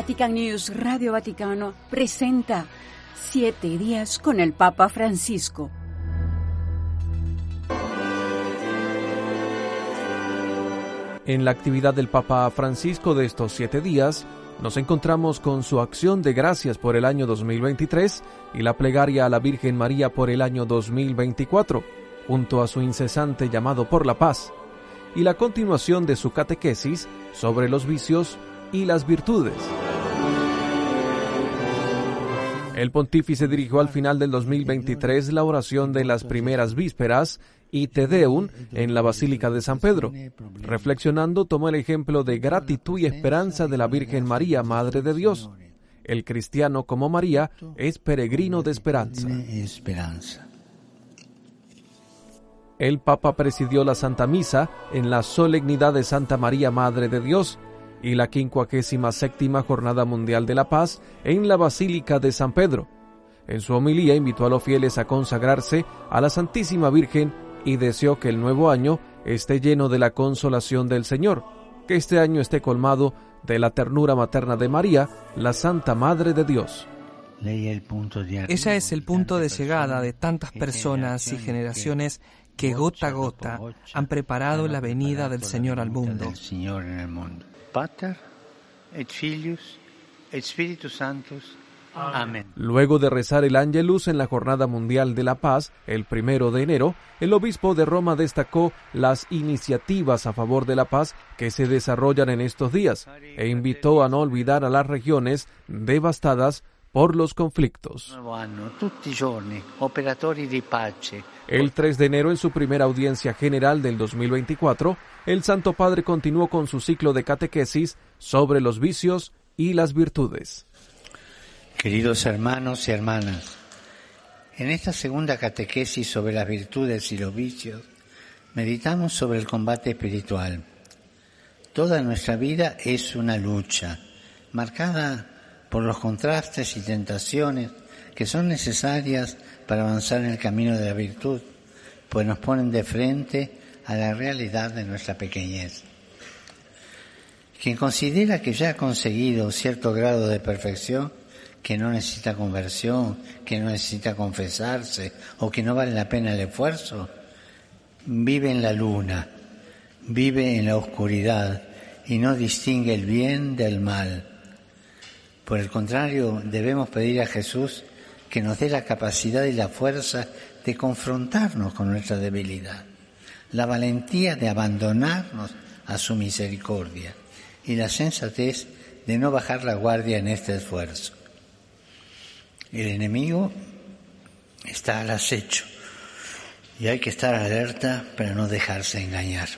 Vatican News Radio Vaticano presenta Siete días con el Papa Francisco. En la actividad del Papa Francisco de estos siete días, nos encontramos con su acción de gracias por el año 2023 y la plegaria a la Virgen María por el año 2024, junto a su incesante llamado por la paz, y la continuación de su catequesis sobre los vicios y las virtudes. El pontífice dirigió al final del 2023 la oración de las primeras vísperas y Te Deum en la Basílica de San Pedro. Reflexionando, tomó el ejemplo de gratitud y esperanza de la Virgen María, Madre de Dios. El cristiano como María es peregrino de esperanza. El Papa presidió la Santa Misa en la solemnidad de Santa María, Madre de Dios, y la 57 Jornada Mundial de la Paz en la Basílica de San Pedro. En su homilía invitó a los fieles a consagrarse a la Santísima Virgen y deseó que el nuevo año esté lleno de la consolación del Señor, que este año esté colmado de la ternura materna de María, la Santa Madre de Dios. Ella es el punto de llegada de tantas personas y generaciones que gota a gota han preparado la venida del Señor al mundo. Pater et Filius et Spiritus Sanctus. Amén. Luego de rezar el Ángelus en la Jornada Mundial de la Paz, el primero de enero, el obispo de Roma destacó las iniciativas a favor de la paz que se desarrollan en estos días e invitó a no olvidar a las regiones devastadas por los conflictos. El 3 de enero, en su primera audiencia general del 2024, el Santo Padre continuó con su ciclo de catequesis sobre los vicios y las virtudes. Queridos hermanos y hermanas, en esta segunda catequesis sobre las virtudes y los vicios, meditamos sobre el combate espiritual. Toda nuestra vida es una lucha, marcada por los contrastes y tentaciones que son necesarias para avanzar en el camino de la virtud, pues nos ponen de frente a la realidad de nuestra pequeñez. Quien considera que ya ha conseguido cierto grado de perfección, que no necesita conversión, que no necesita confesarse o que no vale la pena el esfuerzo, vive en la luna, vive en la oscuridad y no distingue el bien del mal por el contrario, debemos pedir a Jesús que nos dé la capacidad y la fuerza de confrontarnos con nuestra debilidad, la valentía de abandonarnos a su misericordia y la sensatez de no bajar la guardia en este esfuerzo. El enemigo está al acecho y hay que estar alerta para no dejarse engañar.